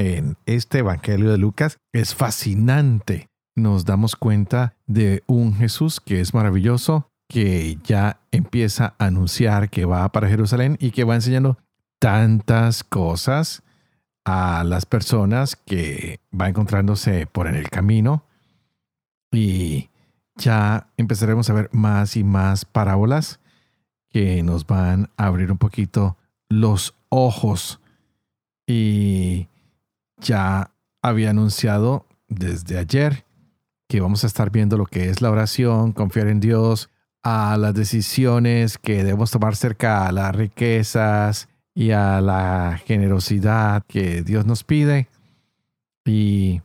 en este Evangelio de Lucas? Es fascinante. Nos damos cuenta de un Jesús que es maravilloso, que ya empieza a anunciar que va para Jerusalén y que va enseñando tantas cosas a las personas que va encontrándose por en el camino. Y ya empezaremos a ver más y más parábolas que nos van a abrir un poquito los ojos. Y ya había anunciado desde ayer que vamos a estar viendo lo que es la oración, confiar en Dios, a las decisiones que debemos tomar cerca a las riquezas y a la generosidad que Dios nos pide. Y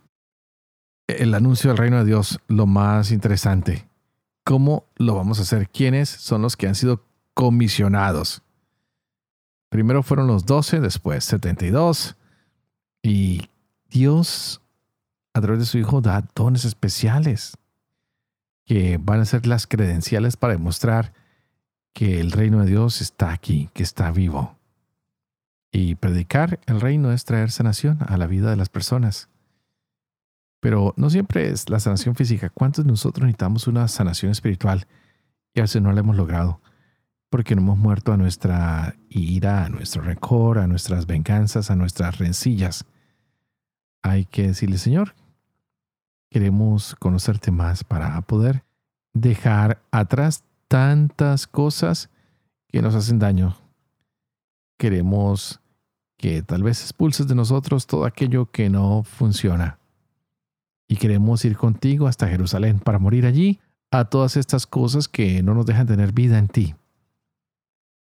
el anuncio del reino de Dios, lo más interesante. ¿Cómo lo vamos a hacer? ¿Quiénes son los que han sido comisionados. Primero fueron los 12, después 72. Y Dios, a través de su Hijo, da dones especiales que van a ser las credenciales para demostrar que el reino de Dios está aquí, que está vivo. Y predicar el reino es traer sanación a la vida de las personas. Pero no siempre es la sanación física. ¿Cuántos de nosotros necesitamos una sanación espiritual y a veces no la hemos logrado? porque no hemos muerto a nuestra ira, a nuestro rencor, a nuestras venganzas, a nuestras rencillas. Hay que decirle, Señor, queremos conocerte más para poder dejar atrás tantas cosas que nos hacen daño. Queremos que tal vez expulses de nosotros todo aquello que no funciona. Y queremos ir contigo hasta Jerusalén para morir allí a todas estas cosas que no nos dejan tener vida en ti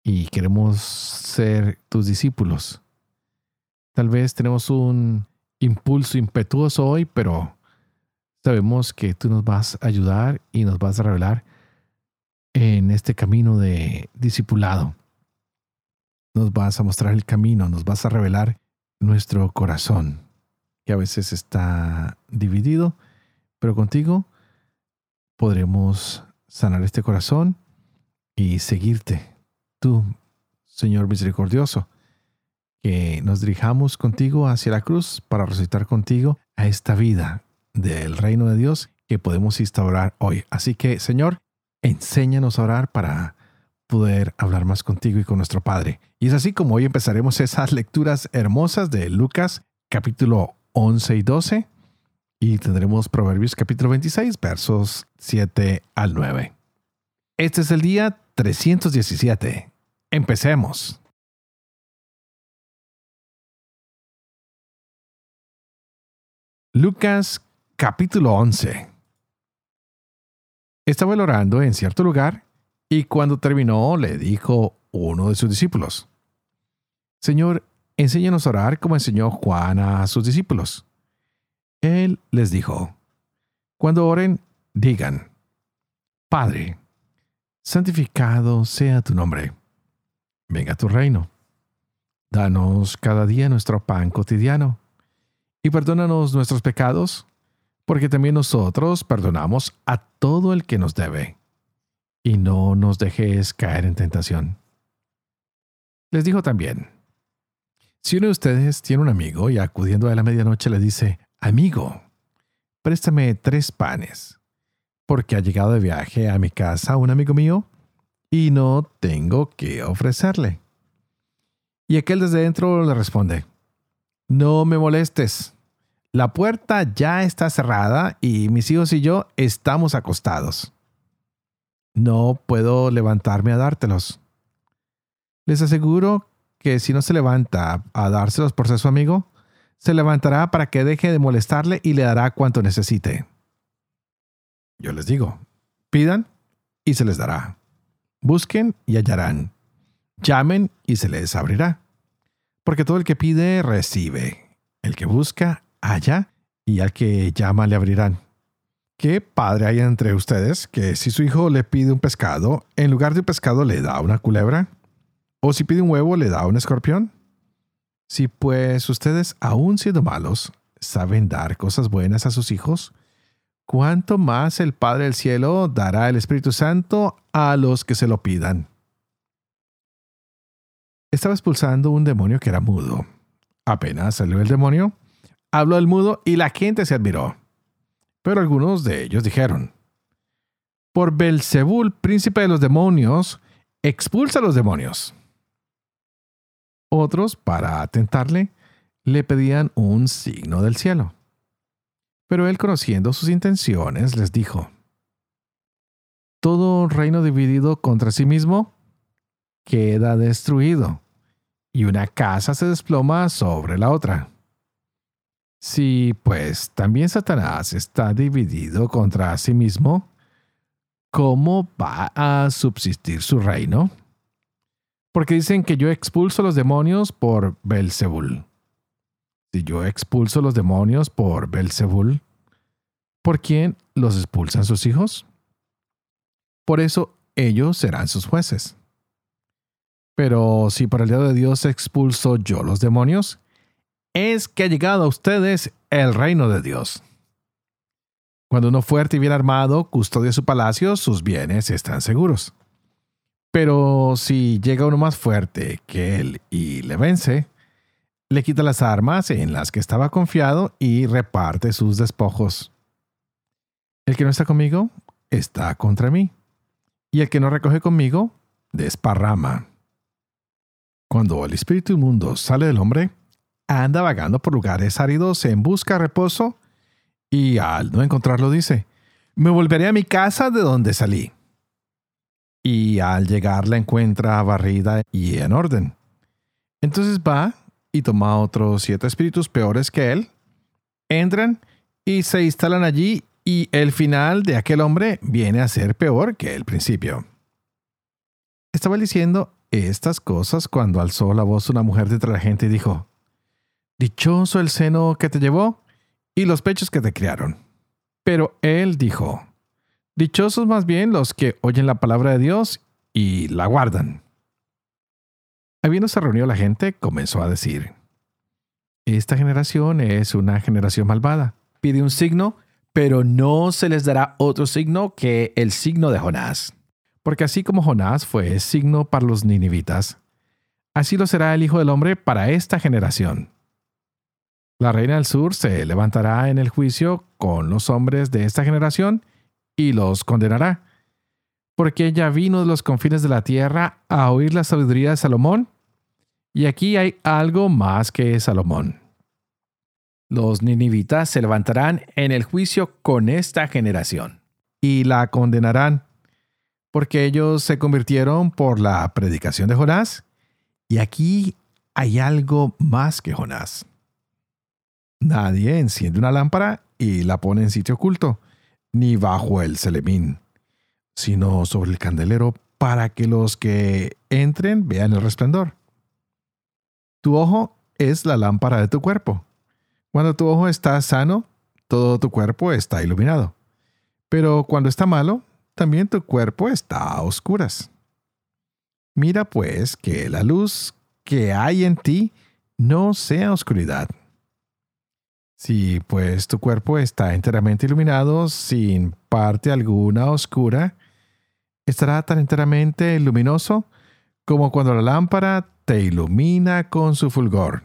y queremos ser tus discípulos. Tal vez tenemos un impulso impetuoso hoy, pero sabemos que tú nos vas a ayudar y nos vas a revelar en este camino de discipulado. Nos vas a mostrar el camino, nos vas a revelar nuestro corazón, que a veces está dividido, pero contigo podremos sanar este corazón y seguirte tú, Señor misericordioso, que nos dirijamos contigo hacia la cruz para resucitar contigo a esta vida del reino de Dios que podemos instaurar hoy. Así que, Señor, enséñanos a orar para poder hablar más contigo y con nuestro Padre. Y es así como hoy empezaremos esas lecturas hermosas de Lucas capítulo 11 y 12 y tendremos Proverbios capítulo 26 versos 7 al 9. Este es el día 317. Empecemos. Lucas capítulo 11. Estaba orando en cierto lugar y cuando terminó le dijo uno de sus discípulos, Señor, enséñanos a orar como enseñó Juan a sus discípulos. Él les dijo, Cuando oren, digan, Padre, santificado sea tu nombre venga tu reino. Danos cada día nuestro pan cotidiano. Y perdónanos nuestros pecados, porque también nosotros perdonamos a todo el que nos debe. Y no nos dejes caer en tentación. Les dijo también, si uno de ustedes tiene un amigo y acudiendo a la medianoche le dice, amigo, préstame tres panes, porque ha llegado de viaje a mi casa un amigo mío y no tengo que ofrecerle. Y aquel desde dentro le responde, no me molestes. La puerta ya está cerrada y mis hijos y yo estamos acostados. No puedo levantarme a dártelos. Les aseguro que si no se levanta a dárselos por ser su amigo, se levantará para que deje de molestarle y le dará cuanto necesite. Yo les digo, pidan y se les dará. Busquen y hallarán. Llamen y se les abrirá. Porque todo el que pide, recibe. El que busca, halla, y al que llama le abrirán. ¿Qué padre hay entre ustedes que si su hijo le pide un pescado, en lugar de un pescado le da una culebra? ¿O si pide un huevo le da un escorpión? Si pues ustedes, aun siendo malos, saben dar cosas buenas a sus hijos, ¿cuánto más el Padre del Cielo dará el Espíritu Santo a los que se lo pidan? Estaba expulsando un demonio que era mudo. Apenas salió el demonio, habló el mudo y la gente se admiró. Pero algunos de ellos dijeron, por Belzebul, príncipe de los demonios, expulsa a los demonios. Otros, para atentarle, le pedían un signo del cielo. Pero él, conociendo sus intenciones, les dijo, Todo reino dividido contra sí mismo queda destruido, y una casa se desploma sobre la otra. Si, pues, también Satanás está dividido contra sí mismo, ¿cómo va a subsistir su reino? Porque dicen que yo expulso los demonios por Belzebul. Si yo expulso los demonios por Belzebul, ¿por quién los expulsan sus hijos? Por eso ellos serán sus jueces. Pero si por el dedo de Dios expulso yo los demonios, es que ha llegado a ustedes el reino de Dios. Cuando uno fuerte y bien armado custodia su palacio, sus bienes están seguros. Pero si llega uno más fuerte que él y le vence, le quita las armas en las que estaba confiado y reparte sus despojos. El que no está conmigo está contra mí, y el que no recoge conmigo desparrama. Cuando el espíritu inmundo sale del hombre, anda vagando por lugares áridos en busca de reposo, y al no encontrarlo dice, me volveré a mi casa de donde salí y al llegar la encuentra barrida y en orden. Entonces va y toma otros siete espíritus peores que él, entran y se instalan allí y el final de aquel hombre viene a ser peor que el principio. Estaba diciendo estas cosas cuando alzó la voz una mujer de la gente y dijo, Dichoso el seno que te llevó y los pechos que te criaron. Pero él dijo, Dichosos más bien los que oyen la palabra de Dios y la guardan. Habiendo se reunió la gente, comenzó a decir, Esta generación es una generación malvada. Pide un signo, pero no se les dará otro signo que el signo de Jonás. Porque así como Jonás fue signo para los ninivitas, así lo será el Hijo del Hombre para esta generación. La reina del sur se levantará en el juicio con los hombres de esta generación y los condenará. Porque ella vino de los confines de la tierra a oír la sabiduría de Salomón. Y aquí hay algo más que Salomón. Los ninivitas se levantarán en el juicio con esta generación y la condenarán, porque ellos se convirtieron por la predicación de Jonás. Y aquí hay algo más que Jonás. Nadie enciende una lámpara y la pone en sitio oculto ni bajo el celemín, sino sobre el candelero para que los que entren vean el resplandor. Tu ojo es la lámpara de tu cuerpo. Cuando tu ojo está sano, todo tu cuerpo está iluminado. Pero cuando está malo, también tu cuerpo está a oscuras. Mira pues que la luz que hay en ti no sea oscuridad. Si pues tu cuerpo está enteramente iluminado sin parte alguna oscura, estará tan enteramente luminoso como cuando la lámpara te ilumina con su fulgor.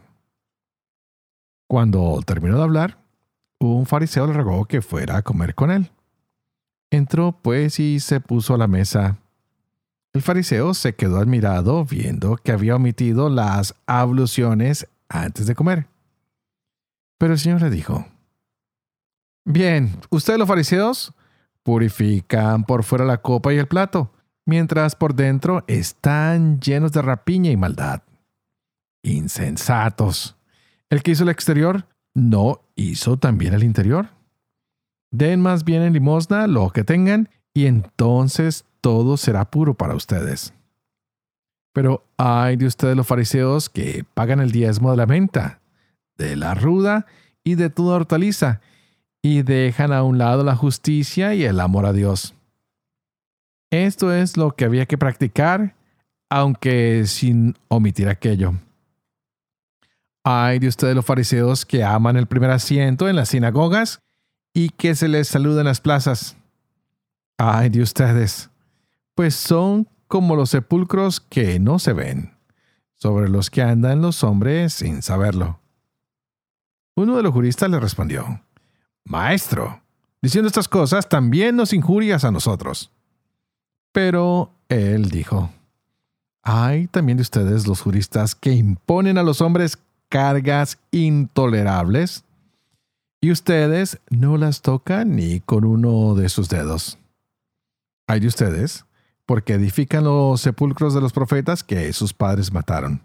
Cuando terminó de hablar, un fariseo le rogó que fuera a comer con él. Entró pues y se puso a la mesa. El fariseo se quedó admirado viendo que había omitido las abluciones antes de comer. Pero el Señor le dijo, Bien, ustedes los fariseos purifican por fuera la copa y el plato, mientras por dentro están llenos de rapiña y maldad. Insensatos. El que hizo el exterior, ¿no hizo también el interior? Den más bien en limosna lo que tengan, y entonces todo será puro para ustedes. Pero hay de ustedes los fariseos que pagan el diezmo de la venta de la ruda y de toda hortaliza, y dejan a un lado la justicia y el amor a Dios. Esto es lo que había que practicar, aunque sin omitir aquello. Hay de ustedes los fariseos que aman el primer asiento en las sinagogas y que se les saluda en las plazas. Ay de ustedes, pues son como los sepulcros que no se ven, sobre los que andan los hombres sin saberlo. Uno de los juristas le respondió, Maestro, diciendo estas cosas también nos injurias a nosotros. Pero él dijo, hay también de ustedes los juristas que imponen a los hombres cargas intolerables y ustedes no las tocan ni con uno de sus dedos. Hay de ustedes porque edifican los sepulcros de los profetas que sus padres mataron.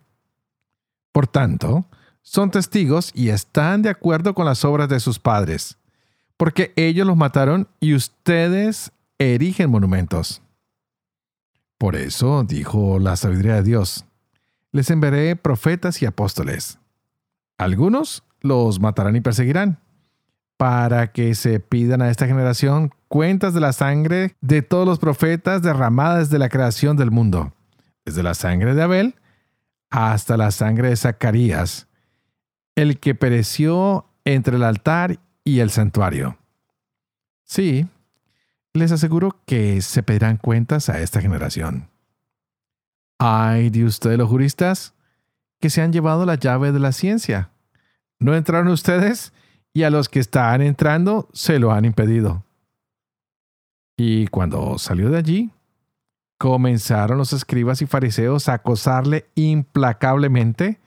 Por tanto, son testigos y están de acuerdo con las obras de sus padres, porque ellos los mataron y ustedes erigen monumentos. Por eso dijo la sabiduría de Dios, les enviaré profetas y apóstoles. Algunos los matarán y perseguirán, para que se pidan a esta generación cuentas de la sangre de todos los profetas derramadas desde la creación del mundo, desde la sangre de Abel hasta la sangre de Zacarías, el que pereció entre el altar y el santuario. Sí, les aseguro que se pedirán cuentas a esta generación. Ay de ustedes los juristas que se han llevado la llave de la ciencia. ¿No entraron ustedes? Y a los que están entrando se lo han impedido. Y cuando salió de allí, comenzaron los escribas y fariseos a acosarle implacablemente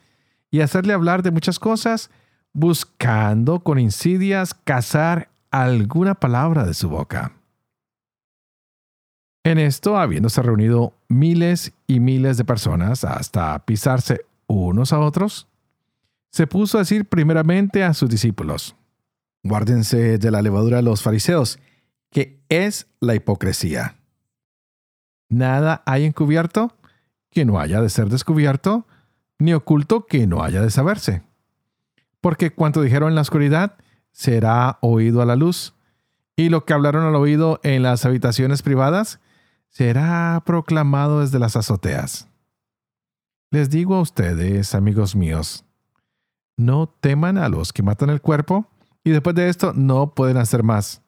y hacerle hablar de muchas cosas, buscando con insidias cazar alguna palabra de su boca. En esto, habiéndose reunido miles y miles de personas hasta pisarse unos a otros, se puso a decir primeramente a sus discípulos, Guárdense de la levadura de los fariseos, que es la hipocresía. Nada hay encubierto que no haya de ser descubierto, ni oculto que no haya de saberse. Porque cuanto dijeron en la oscuridad, será oído a la luz, y lo que hablaron al oído en las habitaciones privadas, será proclamado desde las azoteas. Les digo a ustedes, amigos míos, no teman a los que matan el cuerpo, y después de esto no pueden hacer más.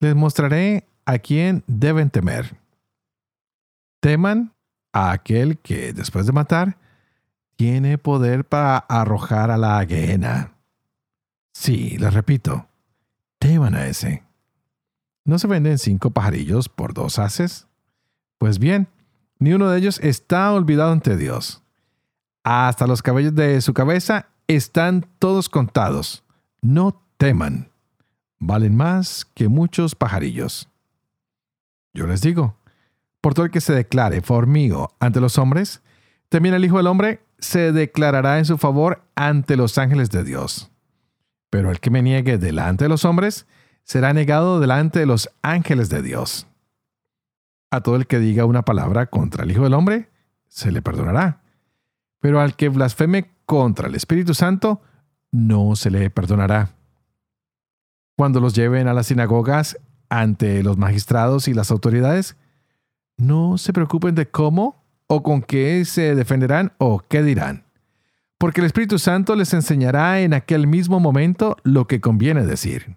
Les mostraré a quién deben temer. Teman a aquel que, después de matar, tiene poder para arrojar a la aguena. Sí, les repito, teman a ese. ¿No se venden cinco pajarillos por dos haces? Pues bien, ni uno de ellos está olvidado ante Dios. Hasta los cabellos de su cabeza están todos contados. No teman. Valen más que muchos pajarillos. Yo les digo, por todo el que se declare formigo ante los hombres, también el Hijo del Hombre se declarará en su favor ante los ángeles de Dios. Pero el que me niegue delante de los hombres, será negado delante de los ángeles de Dios. A todo el que diga una palabra contra el Hijo del Hombre, se le perdonará. Pero al que blasfeme contra el Espíritu Santo, no se le perdonará. Cuando los lleven a las sinagogas ante los magistrados y las autoridades, no se preocupen de cómo o con qué se defenderán o qué dirán, porque el Espíritu Santo les enseñará en aquel mismo momento lo que conviene decir.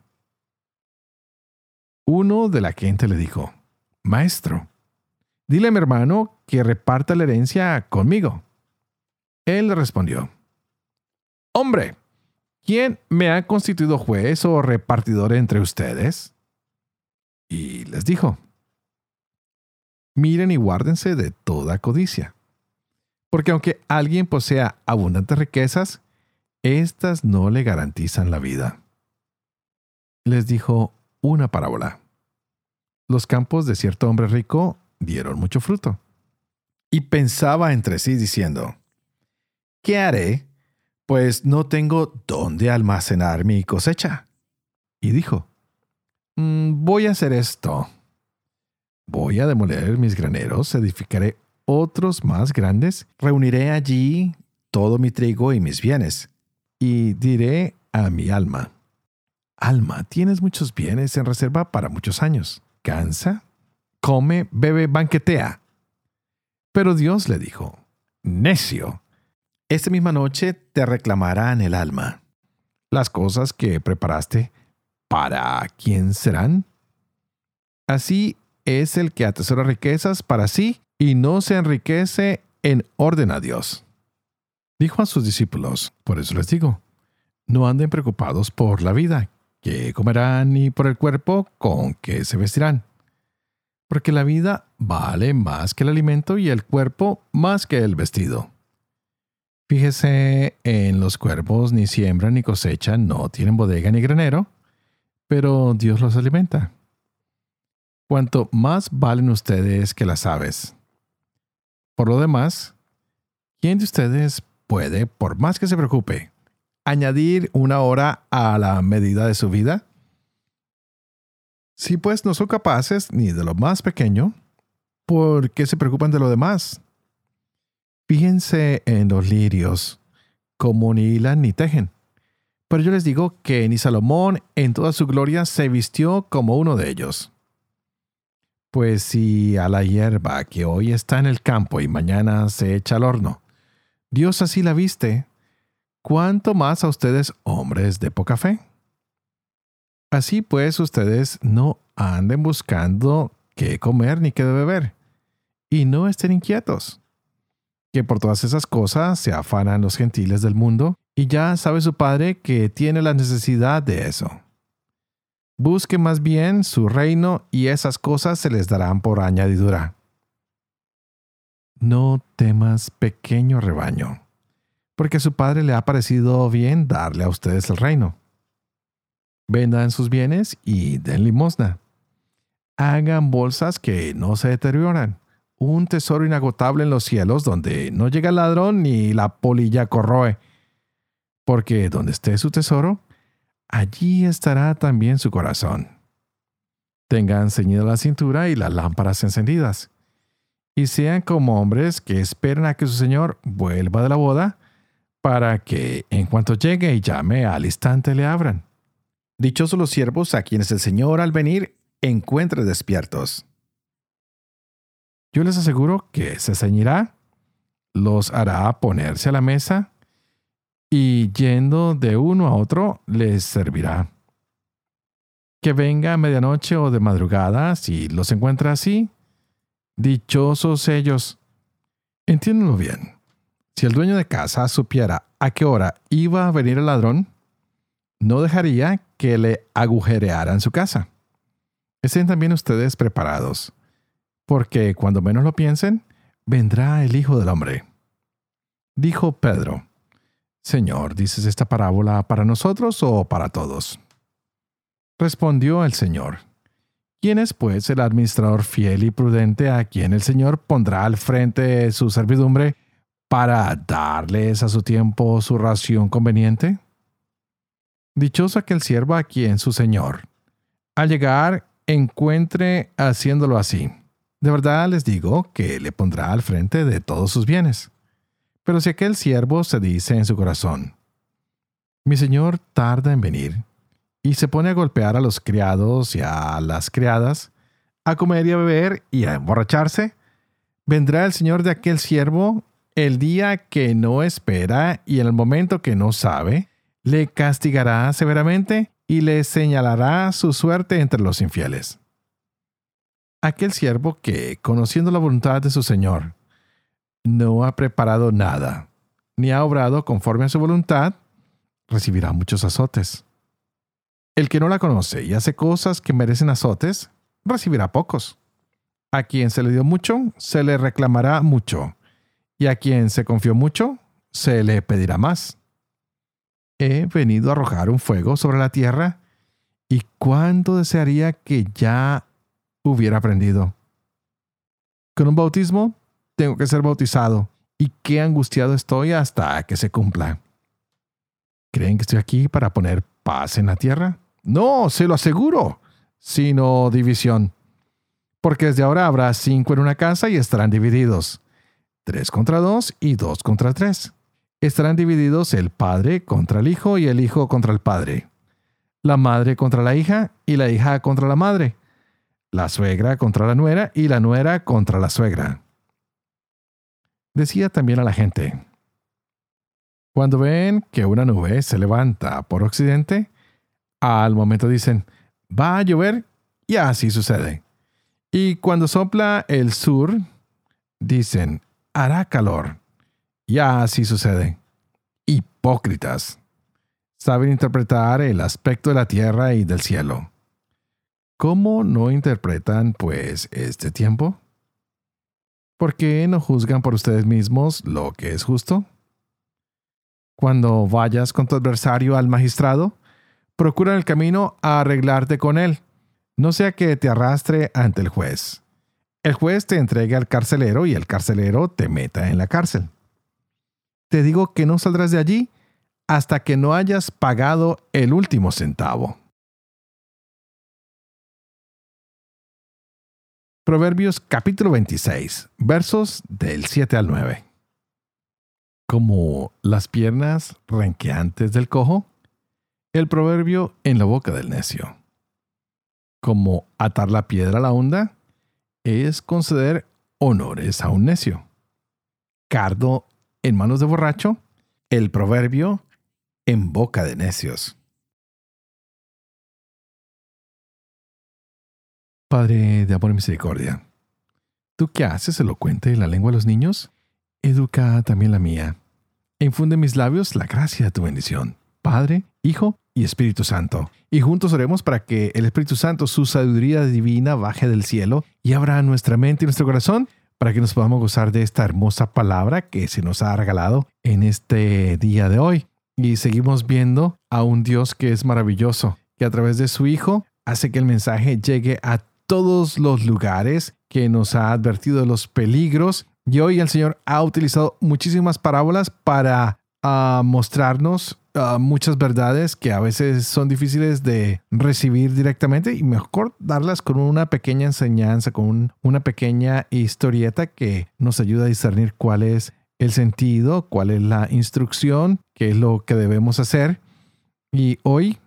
Uno de la gente le dijo, Maestro, dile a mi hermano que reparta la herencia conmigo. Él le respondió, Hombre, ¿quién me ha constituido juez o repartidor entre ustedes? Y les dijo, miren y guárdense de toda codicia, porque aunque alguien posea abundantes riquezas, éstas no le garantizan la vida. Les dijo una parábola. Los campos de cierto hombre rico dieron mucho fruto. Y pensaba entre sí diciendo, ¿qué haré? Pues no tengo dónde almacenar mi cosecha. Y dijo, mm, voy a hacer esto. Voy a demoler mis graneros, edificaré otros más grandes, reuniré allí todo mi trigo y mis bienes. y diré a mi alma, Alma, tienes muchos bienes en reserva para muchos años. Cansa, come, bebe, banquetea. Pero Dios le dijo, Necio, esta misma noche te reclamarán el alma. Las cosas que preparaste, ¿para quién serán? Así es el que atesora riquezas para sí y no se enriquece en orden a Dios. Dijo a sus discípulos, por eso les digo, no anden preocupados por la vida, que comerán, y por el cuerpo, con que se vestirán. Porque la vida vale más que el alimento y el cuerpo más que el vestido. Fíjese en los cuerpos, ni siembran ni cosechan, no tienen bodega ni granero, pero Dios los alimenta. Cuanto más valen ustedes que las aves. Por lo demás, ¿quién de ustedes puede, por más que se preocupe, añadir una hora a la medida de su vida? Si pues no son capaces ni de lo más pequeño, ¿por qué se preocupan de lo demás? Fíjense en los lirios, como ni hilan ni tejen. Pero yo les digo que ni Salomón en toda su gloria se vistió como uno de ellos. Pues si a la hierba que hoy está en el campo y mañana se echa al horno, Dios así la viste, ¿cuánto más a ustedes hombres de poca fe? Así pues ustedes no anden buscando qué comer ni qué beber, y no estén inquietos, que por todas esas cosas se afanan los gentiles del mundo, y ya sabe su Padre que tiene la necesidad de eso. Busque más bien su reino y esas cosas se les darán por añadidura. No temas, pequeño rebaño porque a su padre le ha parecido bien darle a ustedes el reino. Vendan sus bienes y den limosna. Hagan bolsas que no se deterioran, un tesoro inagotable en los cielos donde no llega el ladrón ni la polilla corroe. Porque donde esté su tesoro, allí estará también su corazón. Tengan ceñida la cintura y las lámparas encendidas. Y sean como hombres que esperan a que su Señor vuelva de la boda para que en cuanto llegue y llame al instante le abran. Dichosos los siervos a quienes el Señor al venir encuentre despiertos. Yo les aseguro que se ceñirá, los hará ponerse a la mesa y yendo de uno a otro les servirá. Que venga a medianoche o de madrugada, si los encuentra así, dichosos ellos. Entiéndanlo bien. Si el dueño de casa supiera a qué hora iba a venir el ladrón, no dejaría que le agujerearan su casa. Estén también ustedes preparados, porque cuando menos lo piensen, vendrá el Hijo del Hombre. Dijo Pedro, Señor, ¿dices esta parábola para nosotros o para todos? Respondió el Señor, ¿quién es pues el administrador fiel y prudente a quien el Señor pondrá al frente su servidumbre para darles a su tiempo su ración conveniente? Dichoso aquel siervo a quien su señor, al llegar, encuentre haciéndolo así. De verdad les digo que le pondrá al frente de todos sus bienes. Pero si aquel siervo se dice en su corazón, mi señor tarda en venir, y se pone a golpear a los criados y a las criadas, a comer y a beber y a emborracharse, vendrá el señor de aquel siervo el día que no espera y en el momento que no sabe, le castigará severamente y le señalará su suerte entre los infieles. Aquel siervo que, conociendo la voluntad de su Señor, no ha preparado nada, ni ha obrado conforme a su voluntad, recibirá muchos azotes. El que no la conoce y hace cosas que merecen azotes, recibirá pocos. A quien se le dio mucho, se le reclamará mucho y a quien se confió mucho, se le pedirá más. He venido a arrojar un fuego sobre la tierra, y cuánto desearía que ya hubiera aprendido. Con un bautismo tengo que ser bautizado, y qué angustiado estoy hasta que se cumpla. ¿Creen que estoy aquí para poner paz en la tierra? No, se lo aseguro, sino división. Porque desde ahora habrá cinco en una casa y estarán divididos tres contra dos y dos contra tres. estarán divididos el padre contra el hijo y el hijo contra el padre, la madre contra la hija y la hija contra la madre, la suegra contra la nuera y la nuera contra la suegra. Decía también a la gente, cuando ven que una nube se levanta por occidente, al momento dicen, va a llover y así sucede. Y cuando sopla el sur, dicen, hará calor. Y así sucede. Hipócritas. Saben interpretar el aspecto de la tierra y del cielo. ¿Cómo no interpretan, pues, este tiempo? ¿Por qué no juzgan por ustedes mismos lo que es justo? Cuando vayas con tu adversario al magistrado, procura el camino arreglarte con él, no sea que te arrastre ante el juez. El juez te entregue al carcelero y el carcelero te meta en la cárcel. Te digo que no saldrás de allí hasta que no hayas pagado el último centavo. Proverbios capítulo 26, versos del 7 al 9 como las piernas renqueantes del cojo, el proverbio en la boca del necio. Como atar la piedra a la onda es conceder honores a un necio. Cardo en manos de borracho, el proverbio en boca de necios. Padre de amor y misericordia, ¿tú qué haces elocuente en la lengua de los niños? Educa también la mía infunde en mis labios la gracia de tu bendición. Padre, Hijo y Espíritu Santo. Y juntos oremos para que el Espíritu Santo, su sabiduría divina, baje del cielo y abra nuestra mente y nuestro corazón para que nos podamos gozar de esta hermosa palabra que se nos ha regalado en este día de hoy. Y seguimos viendo a un Dios que es maravilloso, que a través de su Hijo hace que el mensaje llegue a todos los lugares, que nos ha advertido de los peligros y hoy el Señor ha utilizado muchísimas parábolas para ah, mostrarnos ah, muchas verdades que a veces son difíciles de recibir directamente y mejor darlas con una pequeña enseñanza, con una pequeña historieta que nos ayuda a discernir cuál es el sentido, cuál es la instrucción, qué es lo que debemos hacer. Y hoy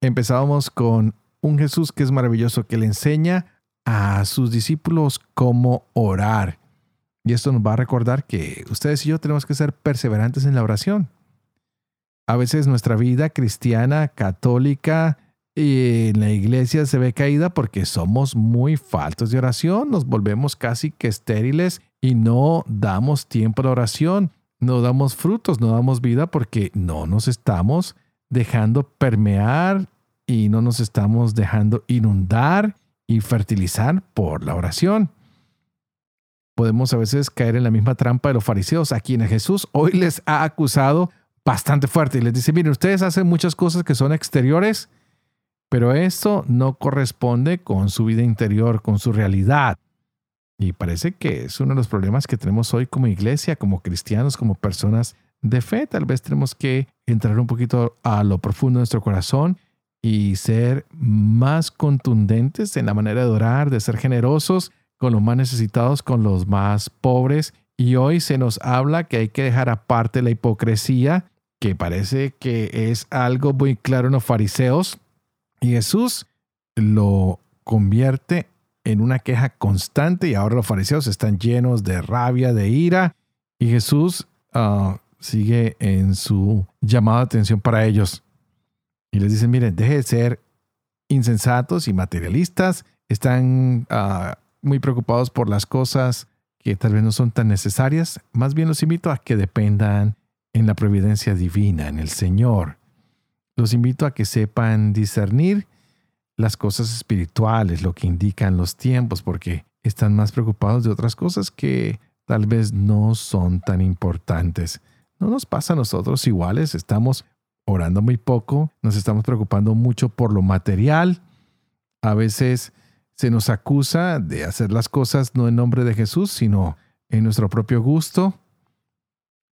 empezábamos con un Jesús que es maravilloso, que le enseña a sus discípulos cómo orar. Y esto nos va a recordar que ustedes y yo tenemos que ser perseverantes en la oración. A veces nuestra vida cristiana, católica, en la iglesia se ve caída porque somos muy faltos de oración, nos volvemos casi que estériles y no damos tiempo a la oración, no damos frutos, no damos vida porque no nos estamos dejando permear y no nos estamos dejando inundar y fertilizar por la oración podemos a veces caer en la misma trampa de los fariseos, a quienes Jesús hoy les ha acusado bastante fuerte y les dice, miren, ustedes hacen muchas cosas que son exteriores, pero esto no corresponde con su vida interior, con su realidad. Y parece que es uno de los problemas que tenemos hoy como iglesia, como cristianos, como personas de fe. Tal vez tenemos que entrar un poquito a lo profundo de nuestro corazón y ser más contundentes en la manera de orar, de ser generosos con los más necesitados, con los más pobres. Y hoy se nos habla que hay que dejar aparte la hipocresía, que parece que es algo muy claro en los fariseos. Y Jesús lo convierte en una queja constante y ahora los fariseos están llenos de rabia, de ira. Y Jesús ah, sigue en su llamado de atención para ellos. Y les dice, miren, deje de ser insensatos y materialistas. Están uh, muy preocupados por las cosas que tal vez no son tan necesarias, más bien los invito a que dependan en la providencia divina, en el Señor. Los invito a que sepan discernir las cosas espirituales, lo que indican los tiempos, porque están más preocupados de otras cosas que tal vez no son tan importantes. No nos pasa a nosotros iguales, estamos orando muy poco, nos estamos preocupando mucho por lo material, a veces se nos acusa de hacer las cosas no en nombre de Jesús, sino en nuestro propio gusto.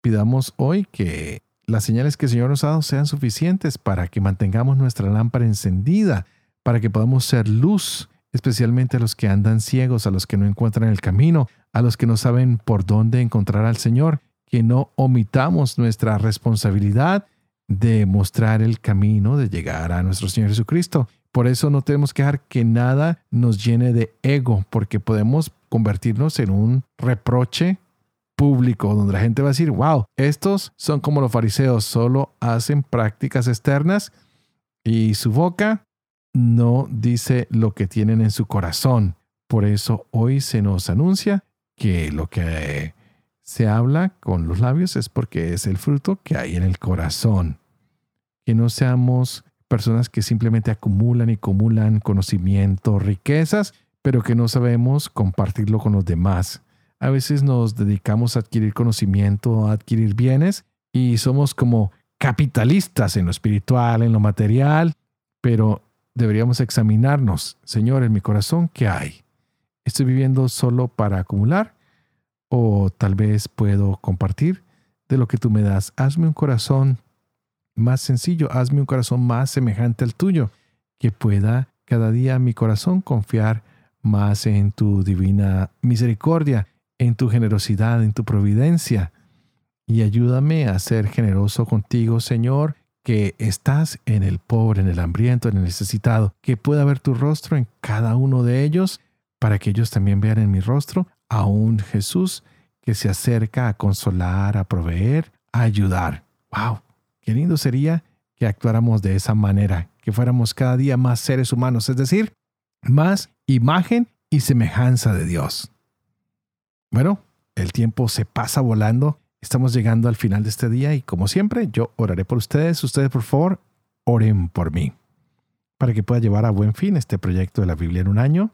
Pidamos hoy que las señales que el Señor nos ha dado sean suficientes para que mantengamos nuestra lámpara encendida, para que podamos ser luz, especialmente a los que andan ciegos, a los que no encuentran el camino, a los que no saben por dónde encontrar al Señor, que no omitamos nuestra responsabilidad de mostrar el camino de llegar a nuestro Señor Jesucristo. Por eso no tenemos que dejar que nada nos llene de ego, porque podemos convertirnos en un reproche público donde la gente va a decir, wow, estos son como los fariseos, solo hacen prácticas externas y su boca no dice lo que tienen en su corazón. Por eso hoy se nos anuncia que lo que se habla con los labios es porque es el fruto que hay en el corazón. Que no seamos personas que simplemente acumulan y acumulan conocimiento, riquezas, pero que no sabemos compartirlo con los demás. A veces nos dedicamos a adquirir conocimiento, a adquirir bienes y somos como capitalistas en lo espiritual, en lo material, pero deberíamos examinarnos, Señor, en mi corazón, ¿qué hay? ¿Estoy viviendo solo para acumular? ¿O tal vez puedo compartir de lo que tú me das? Hazme un corazón más sencillo, hazme un corazón más semejante al tuyo, que pueda cada día mi corazón confiar más en tu divina misericordia, en tu generosidad, en tu providencia. Y ayúdame a ser generoso contigo, Señor, que estás en el pobre, en el hambriento, en el necesitado, que pueda ver tu rostro en cada uno de ellos, para que ellos también vean en mi rostro a un Jesús que se acerca a consolar, a proveer, a ayudar. ¡Wow! Qué lindo sería que actuáramos de esa manera, que fuéramos cada día más seres humanos, es decir, más imagen y semejanza de Dios. Bueno, el tiempo se pasa volando Estamos llegando al final de este día y como siempre yo oraré por ustedes. Ustedes por favor oren por mí para que pueda llevar a buen fin este proyecto de la Biblia en un año,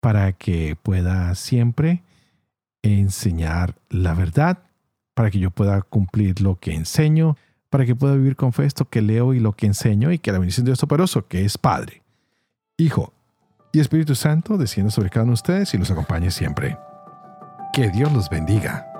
para que pueda siempre enseñar la verdad, para que yo pueda cumplir lo que enseño, para que pueda vivir con fe esto que leo y lo que enseño y que la bendición de Dios Todopoderoso, que es Padre, Hijo y Espíritu Santo, descienda sobre cada uno de ustedes y los acompañe siempre. Que Dios los bendiga.